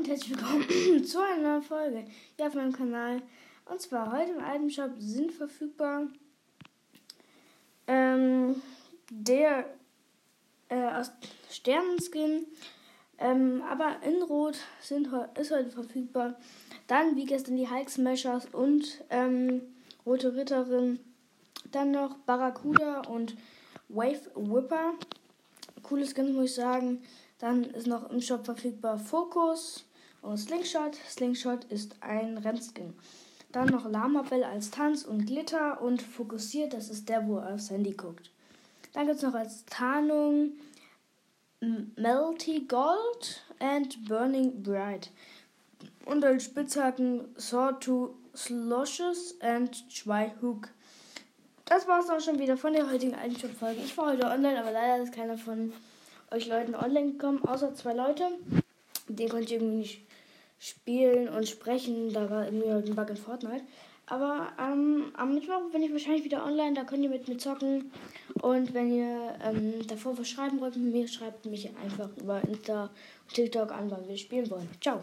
und herzlich willkommen zu einer neuen Folge hier auf meinem Kanal. Und zwar heute im Itemshop sind verfügbar ähm, der äh, aus Sternenskin, ähm, aber in Rot sind, ist heute verfügbar. Dann wie gestern die Hulk Smashers und ähm, Rote Ritterin. Dann noch Barracuda und Wave Whipper. Coole Skins muss ich sagen. Dann ist noch im Shop verfügbar Focus und Slingshot. Slingshot ist ein Rennskin. Dann noch Lama Bell als Tanz und Glitter und fokussiert, das ist der, wo er aufs Handy guckt. Dann gibt es noch als Tarnung Melty Gold and Burning Bright. Und als Spitzhaken Sawtooth Sloshes and Hook. Das war es auch schon wieder von der heutigen Einschub-Folge. Ich war heute online, aber leider ist keiner von euch Leuten online gekommen, außer zwei Leute. Den konnte ich irgendwie nicht spielen und sprechen. Da war irgendwie ein Bug in Fortnite. Aber ähm, am Mittwoch bin ich wahrscheinlich wieder online, da könnt ihr mit mir zocken. Und wenn ihr ähm, davor was schreiben wollt mit mir, schreibt mich einfach über Insta und TikTok an, wann wir spielen wollen. Ciao.